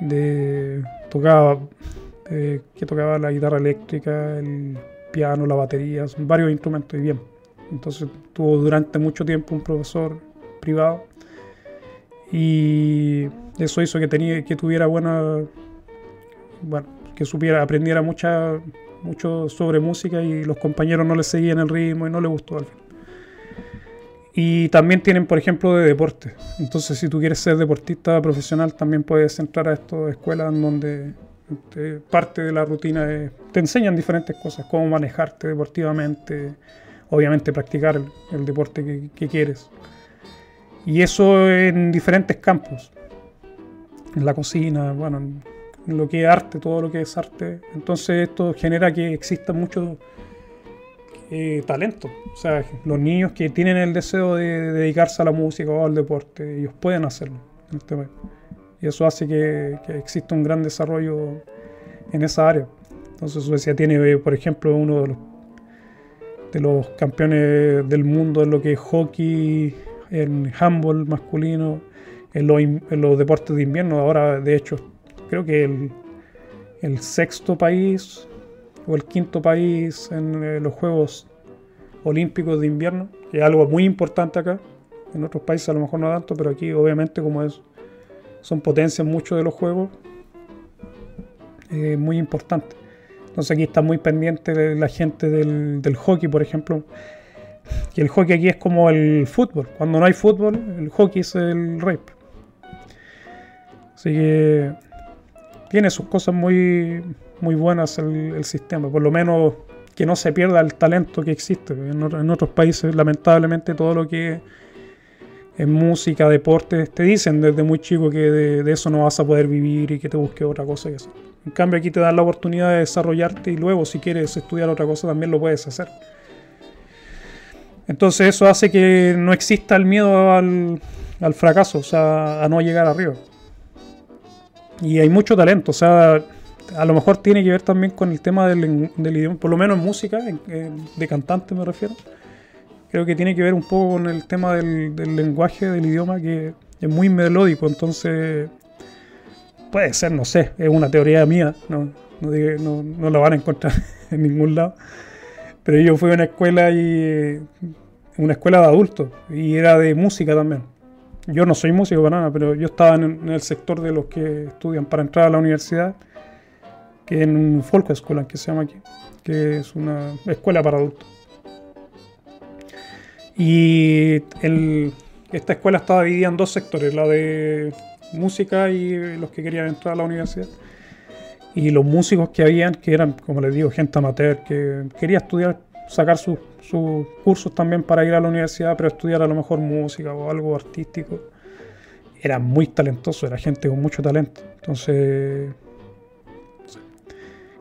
de, tocaba, que tocaba la guitarra eléctrica, el piano, la batería, varios instrumentos y bien. Entonces tuvo durante mucho tiempo un profesor privado y eso hizo que, tenía, que tuviera buena, bueno, que supiera, aprendiera mucha, mucho sobre música y los compañeros no le seguían el ritmo y no le gustó al fin. Y también tienen, por ejemplo, de deporte. Entonces, si tú quieres ser deportista profesional, también puedes entrar a estas escuelas en donde parte de la rutina es, te enseñan diferentes cosas, cómo manejarte deportivamente, obviamente practicar el, deporte que quieres. Y eso en diferentes campos en la cocina, bueno, en lo que es arte, todo lo que es arte. Entonces esto genera que exista mucho eh, talento. O sea, los niños que tienen el deseo de, dedicarse a la música o al deporte, ellos pueden hacerlo en este. Y eso hace que, exista un gran desarrollo en esa área. Entonces Suecia tiene, por ejemplo, uno de los, de los campeones del mundo en lo que es hockey, en handball masculino, en los, deportes de invierno. Ahora, de hecho, creo que el, el sexto país o el quinto país en eh, los Juegos Olímpicos de Invierno, es algo muy importante acá. En otros países a lo mejor no tanto, pero aquí obviamente como es, son potencias muchos de los juegos, es muy importante. Entonces aquí está muy pendiente la gente del, del hockey, por ejemplo. Y el hockey aquí es como el fútbol. Cuando no hay fútbol, el hockey es el rape. Así que tiene sus cosas muy, muy buenas el, sistema, por lo menos que no se pierda el talento que existe. En, otros países, lamentablemente, todo lo que es música, deporte, te dicen desde muy chico que de, eso no vas a poder vivir y que te busques otra cosa que hacer. En cambio, aquí te dan la oportunidad de desarrollarte y luego, si quieres estudiar otra cosa, también lo puedes hacer. Entonces, eso hace que no exista el miedo al, al fracaso, o sea, a no llegar arriba. Y hay mucho talento, o sea, a lo mejor tiene que ver también con el tema del, idioma, por lo menos en música, de cantante me refiero. Creo que tiene que ver un poco con el tema del, lenguaje del idioma que es muy melódico, entonces puede ser, no sé, es una teoría mía, no, no, no, la van a encontrar en ningún lado. Pero yo fui a una escuela y una escuela de adultos y era de música también. Yo no soy músico para nada, pero yo estaba en, el sector de los que estudian para entrar a la universidad, que en un folk school, que se llama aquí, que es una escuela para adultos. Y esta escuela estaba dividida en dos sectores, la de música y los que querían entrar a la universidad. Y los músicos que habían, que eran, como les digo, gente amateur, que quería estudiar, sacar sus cursos también para ir a la universidad, pero estudiar a lo mejor música o algo artístico. Era muy talentoso, era gente con mucho talento. Entonces,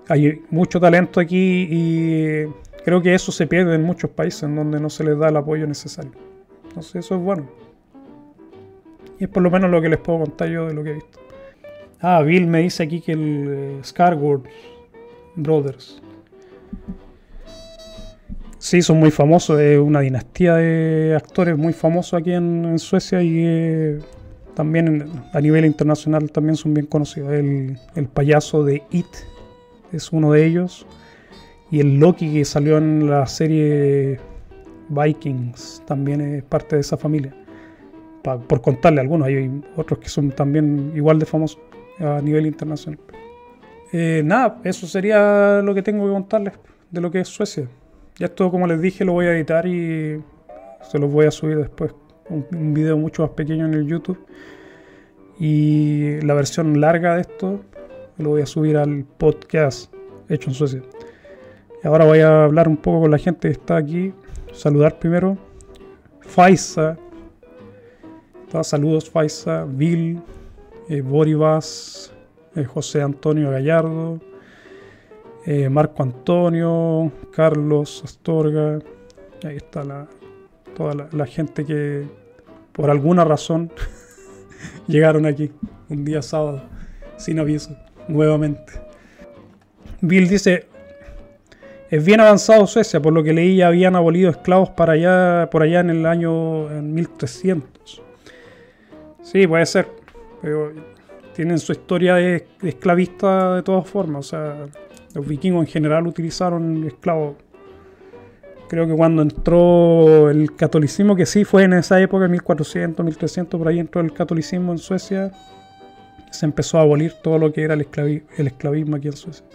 hay mucho talento aquí y creo que eso se pierde en muchos países en donde no se les da el apoyo necesario. Entonces, eso es bueno. Y es por lo menos lo que les puedo contar yo de lo que he visto. Ah, Bill me dice aquí que el uh, Brothers. Sí, son muy famosos. Es una dinastía de actores muy famosos aquí en, Suecia y también a nivel internacional también son bien conocidos. El, el, payaso de It es uno de ellos. Y el Loki que salió en la serie Vikings también es parte de esa familia por contarle algunos, hay otros que son también igual de famosos a nivel internacional. Eh, nada, eso sería lo que tengo que contarles de lo que es Suecia. Ya esto, como les dije, lo voy a editar y se los voy a subir después. Un, video mucho más pequeño en el YouTube. Y la versión larga de esto lo voy a subir al podcast hecho en Suecia. Ahora voy a hablar un poco con la gente que está aquí. Saludar primero. Faisa, Saludos Faisa, Bill, eh, Boribas, eh, José Antonio Gallardo, eh, Marco Antonio, Carlos Astorga. Ahí está la, toda la, gente que por alguna razón llegaron aquí un día sábado sin aviso nuevamente. Bill dice, es bien avanzado Suecia, por lo que leí habían abolido esclavos para allá, por allá en el año en 1300. Sí, puede ser. Pero tienen su historia de, esclavista de todas formas. O sea, los vikingos en general utilizaron esclavos. Creo que cuando entró el catolicismo, que sí fue en esa época, 1400, 1300, por ahí entró el catolicismo en Suecia, se empezó a abolir todo lo que era el, esclavismo aquí en Suecia.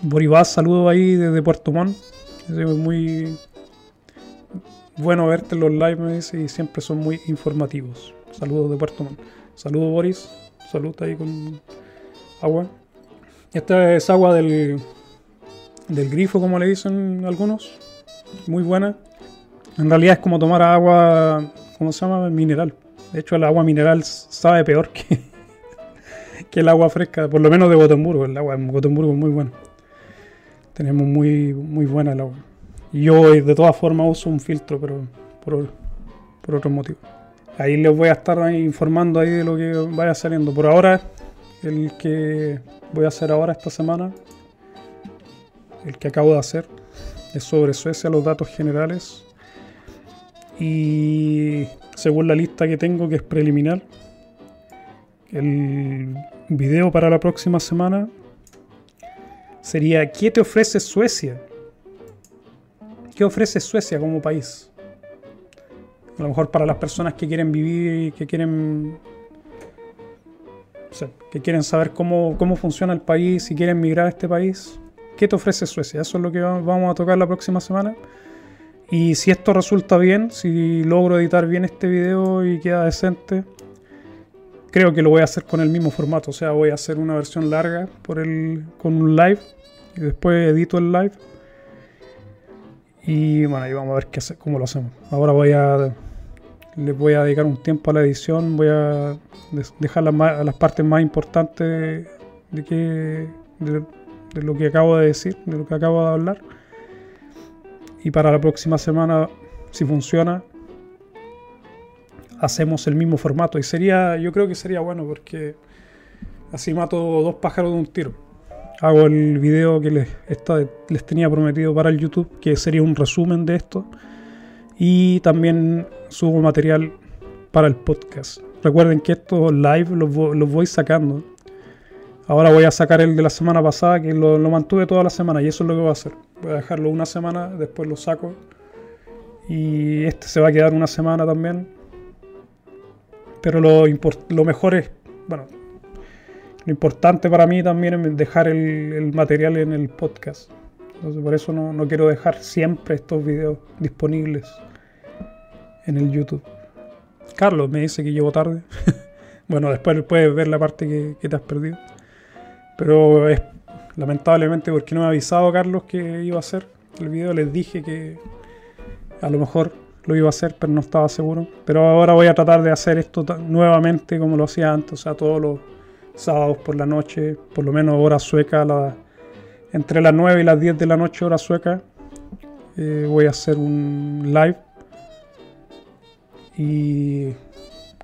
Boribás, saludo ahí desde Puerto Montt. Es muy bueno verte en los live, y siempre son muy informativos. Saludos de Puerto Montt. Saludos Boris. Salud ahí con agua. Esta es agua del, del grifo, como le dicen algunos. Muy buena. En realidad es como tomar agua, ¿cómo se llama? Mineral. De hecho, el agua mineral sabe peor que, que el agua fresca, por lo menos de Gotemburgo. El agua en Gotemburgo es muy buena. Tenemos muy, muy buena el agua. Yo de todas formas uso un filtro, pero por, por otros motivos. Ahí les voy a estar informando ahí de lo que vaya saliendo. Por ahora, el que voy a hacer ahora esta semana, el que acabo de hacer, es sobre Suecia, los datos generales. Y según la lista que tengo, que es preliminar, el video para la próxima semana sería ¿qué te ofrece Suecia? ¿Qué ofrece Suecia como país? A lo mejor para las personas que quieren vivir que quieren que quieren saber cómo, cómo funciona el país y quieren migrar a este país, ¿qué te ofrece Suecia? Eso es lo que vamos a tocar la próxima semana. Y si esto resulta bien, si logro editar bien este video y queda decente, creo que lo voy a hacer con el mismo formato. O sea, voy a hacer una versión larga por el, con un live y después edito el live. Y bueno, ahí vamos a ver qué cómo lo hacemos. Ahora voy a les voy a dedicar un tiempo a la edición, voy a dejar las, las partes más importantes de, que, de, lo que acabo de decir, de lo que acabo de hablar. Y para la próxima semana, si funciona, hacemos el mismo formato. Y sería, yo creo que sería bueno porque así mato dos pájaros de un tiro. Hago el video que les, les tenía prometido para el YouTube, que sería un resumen de esto y también subo material para el podcast. Recuerden que estos live los, voy sacando. Ahora voy a sacar el de la semana pasada, que lo, mantuve toda la semana y eso es lo que voy a hacer. Voy a dejarlo una semana, después lo saco Y este se va a quedar una semana también. Pero lo, lo mejor es, bueno, lo importante para mí también es dejar el, material en el podcast. Entonces por eso no, no, quiero dejar siempre estos videos disponibles en el YouTube. Carlos me dice que llevo tarde. bueno, después puedes ver la parte que, que te has perdido. Pero lamentablemente porque no me ha avisado Carlos que iba a hacer el video. Les dije que a lo mejor lo iba a hacer, pero no estaba seguro. Pero ahora voy a tratar de hacer esto nuevamente como lo hacía antes, o sea, todos los sábados por la noche, por lo menos hora sueca, entre las 9 y las 10 de la noche, hora sueca. Eh, voy a hacer un live y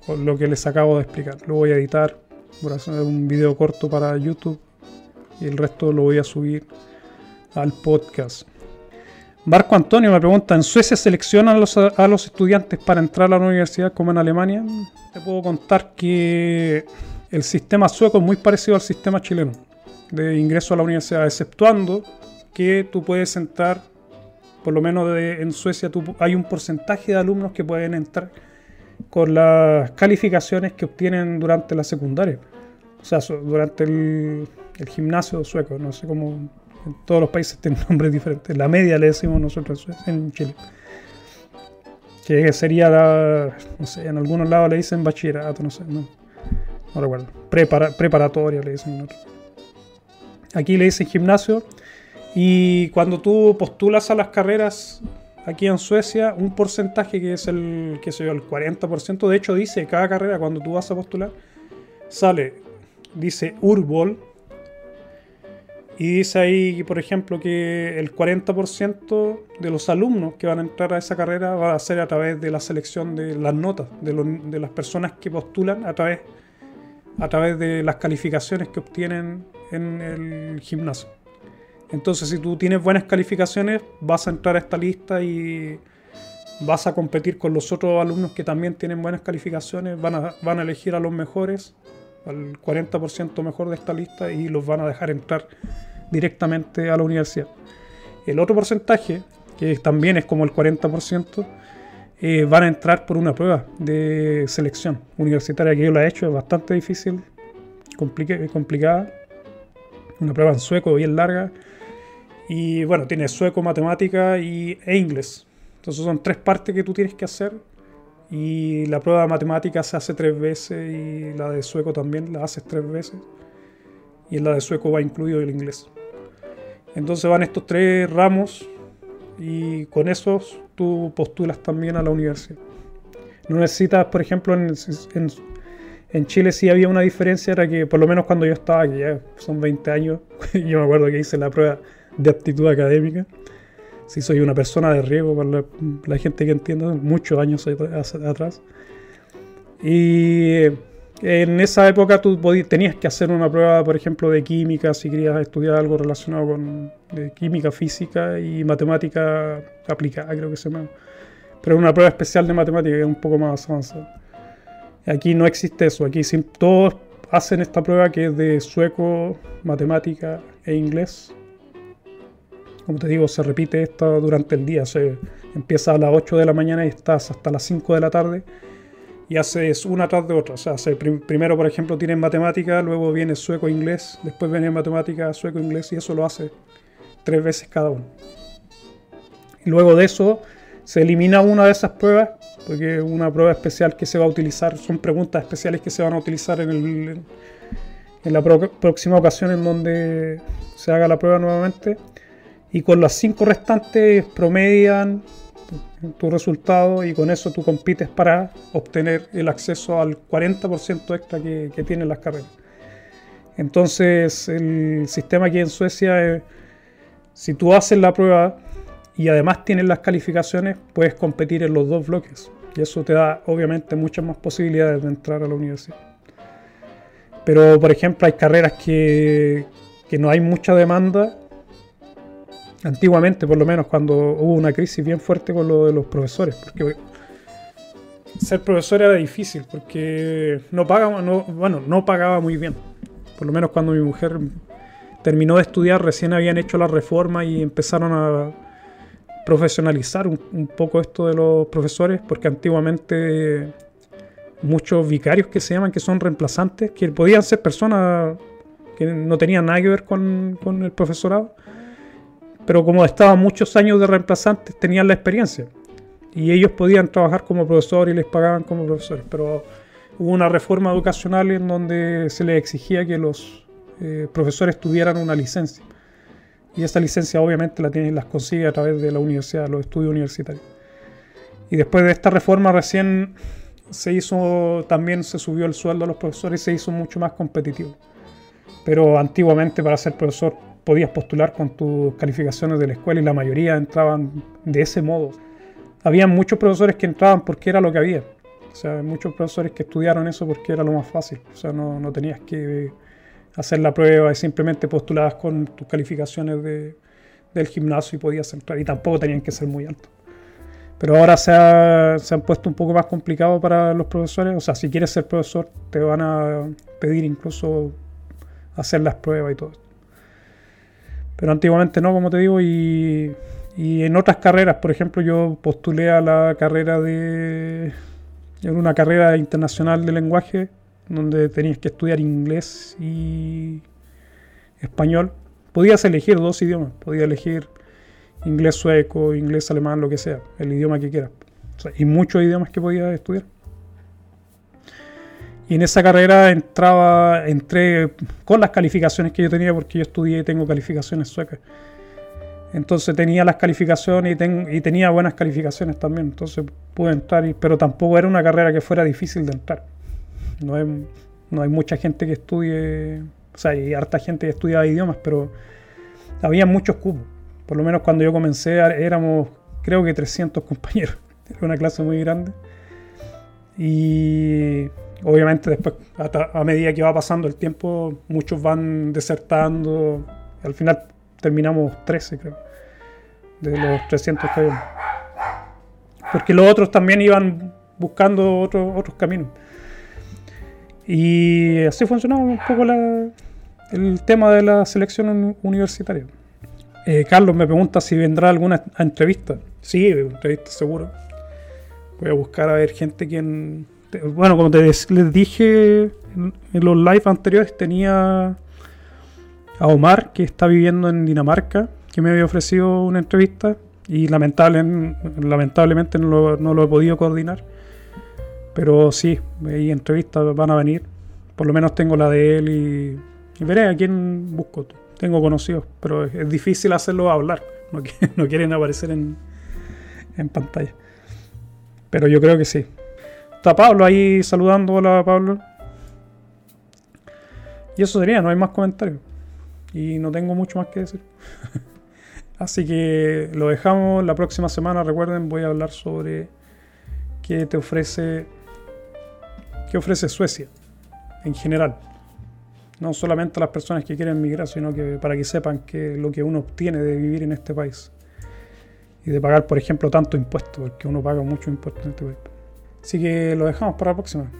con lo que les acabo de explicar. Lo voy a editar, voy a hacer un video corto para YouTube y el resto lo voy a subir al podcast. Marco Antonio me pregunta, ¿en Suecia seleccionan a los, estudiantes para entrar a la universidad como en Alemania? Te puedo contar que el sistema sueco es muy parecido al sistema chileno de ingreso a la universidad, exceptuando que tú puedes entrar, por lo menos en Suecia hay un porcentaje de alumnos que pueden entrar con las calificaciones que obtienen durante la secundaria. O sea, durante el gimnasio sueco, no sé cómo en todos los países tienen nombres diferentes. La media le decimos nosotros en Chile. Que sería, no sé, en algunos lados le dicen bachillerato, no sé, no, no recuerdo. preparatoria le dicen. Aquí le dicen gimnasio. Y cuando tú postulas a las carreras aquí en Suecia, un porcentaje que es el, qué sé yo, el 40%, de hecho dice cada carrera cuando tú vas a postular, sale, dice Urbol, y dice ahí, por ejemplo, que el 40% de los alumnos que van a entrar a esa carrera va a ser a través de la selección de las notas, de, las personas que postulan a través, a través de las calificaciones que obtienen en el gimnasio. Entonces, si tú tienes buenas calificaciones, vas a entrar a esta lista y vas a competir con los otros alumnos que también tienen buenas calificaciones, van a, elegir a los mejores al 40% mejor de esta lista y los van a dejar entrar directamente a la universidad. El otro porcentaje, que también es como el 40%, eh, van a entrar por una prueba de selección universitaria que yo la he hecho, es bastante difícil, complicada. Una prueba en sueco bien larga. Y bueno, tiene sueco, matemática y, e inglés. Entonces son tres partes que tú tienes que hacer y la prueba de matemática se hace tres veces y la de sueco también la haces tres veces. Y en la de sueco va incluido el inglés. Entonces van estos tres ramos y con esos tú postulas también a la universidad. No necesitas, por ejemplo, en, en, Chile sí había una diferencia, era que por lo menos cuando yo estaba, que ya son 20 años, yo me acuerdo que hice la prueba de aptitud académica si soy una persona de riesgo para la, gente que entiende, muchos años atrás. Y en esa época tú tenías que hacer una prueba, por ejemplo, de química, si querías estudiar algo relacionado con química, física y matemática aplicada, creo que se llama. Pero una prueba especial de matemática que es un poco más avanzada. Aquí no existe eso, aquí todos hacen esta prueba que es de sueco, matemática e inglés como te digo, se repite esto durante el día. Se empieza a las 8 de la mañana y estás hasta las 5 de la tarde y haces una tras de otra. O sea, primero, por ejemplo, tienes matemática, luego viene sueco inglés, después viene matemática, sueco inglés y eso lo hace tres veces cada uno. Y luego de eso se elimina una de esas pruebas, porque una prueba especial que se va a utilizar, son preguntas especiales que se van a utilizar en, el, en la próxima ocasión en donde se haga la prueba nuevamente y con las cinco restantes promedian tu resultado y con eso tú compites para obtener el acceso al 40% extra que, que tienen las carreras. Entonces el sistema aquí en Suecia es, si tú haces la prueba y además tienes las calificaciones, puedes competir en los dos bloques. Y eso te da obviamente muchas más posibilidades de entrar a la universidad. Pero por ejemplo hay carreras que, que no hay mucha demanda antiguamente, por lo menos, cuando hubo una crisis bien fuerte con lo de los profesores, porque ser profesor era difícil, porque no pagaba, no, bueno, no pagaba muy bien. Por lo menos cuando mi mujer terminó de estudiar, recién habían hecho la reforma y empezaron a profesionalizar un, poco esto de los profesores, porque antiguamente muchos vicarios que se llaman, que son reemplazantes, que podían ser personas que no tenían nada que ver con, con el profesorado, pero como estaban muchos años de reemplazantes, tenían la experiencia. Y ellos podían trabajar como profesor y les pagaban como profesores. Pero hubo una reforma educacional en donde se les exigía que los eh, profesores tuvieran una licencia. Y esa licencia obviamente la tienen, las consigue a través de la universidad, los estudios universitarios. Y después de esta reforma recién se hizo, también se subió el sueldo a los profesores y se hizo mucho más competitivo. Pero antiguamente para ser profesor podías postular con tus calificaciones de la escuela y la mayoría entraban de ese modo. Había muchos profesores que entraban porque era lo que había. O sea, muchos profesores que estudiaron eso porque era lo más fácil. O sea, no, no tenías que hacer la prueba y simplemente postulabas con tus calificaciones de, del gimnasio y podías entrar. Y tampoco tenían que ser muy altos. Pero ahora se, se, han puesto un poco más complicado para los profesores. O sea, si quieres ser profesor, te van a pedir incluso hacer las pruebas y todo. Pero antiguamente no, como te digo, y, en otras carreras, por ejemplo, yo postulé a la carrera de. en una carrera internacional de lenguaje, donde tenías que estudiar inglés y español. Podías elegir dos idiomas, podías elegir inglés sueco, inglés alemán, lo que sea, el idioma que quieras. y muchos idiomas que podías estudiar. Y en esa carrera entraba, entré con las calificaciones que yo tenía, porque yo estudié y tengo calificaciones suecas. Entonces tenía las calificaciones y, tenía buenas calificaciones también. Entonces pude entrar, pero tampoco era una carrera que fuera difícil de entrar. No hay, no hay mucha gente que estudie, o sea, hay harta gente que estudia idiomas, pero había muchos cupos. Por lo menos cuando yo comencé éramos, creo que 300 compañeros. Era una clase muy grande. Y obviamente después, a, medida que va pasando el tiempo, muchos van desertando. Al final terminamos 13, creo, de los 300 que había. Porque los otros también iban buscando otros otros caminos. Y así funcionaba un poco el tema de la selección universitaria. Eh, Carlos me pregunta si vendrá alguna entrevista. Sí, entrevista seguro. Voy a buscar a ver gente quien bueno, como te les dije en, los live anteriores, tenía a Omar, que está viviendo en Dinamarca, que me había ofrecido una entrevista y lamentablemente no lo, he podido coordinar. Pero sí, hay entrevistas van a venir. Por lo menos tengo la de él y, veré a quién busco. Tengo conocidos, pero es, difícil hacerlo hablar. No, quieren aparecer en pantalla. Pero yo creo que sí. Está Pablo ahí saludando. Hola Pablo. Y eso sería, no hay más comentarios. Y no tengo mucho más que decir. Así que lo dejamos la próxima semana. Recuerden, voy a hablar sobre qué te ofrece. qué ofrece Suecia en general. No solamente a las personas que quieren migrar, sino que para que sepan que lo que uno obtiene de vivir en este país. Y de pagar, por ejemplo, tanto impuesto, porque uno paga mucho impuesto en este país. Así que lo dejamos para la próxima.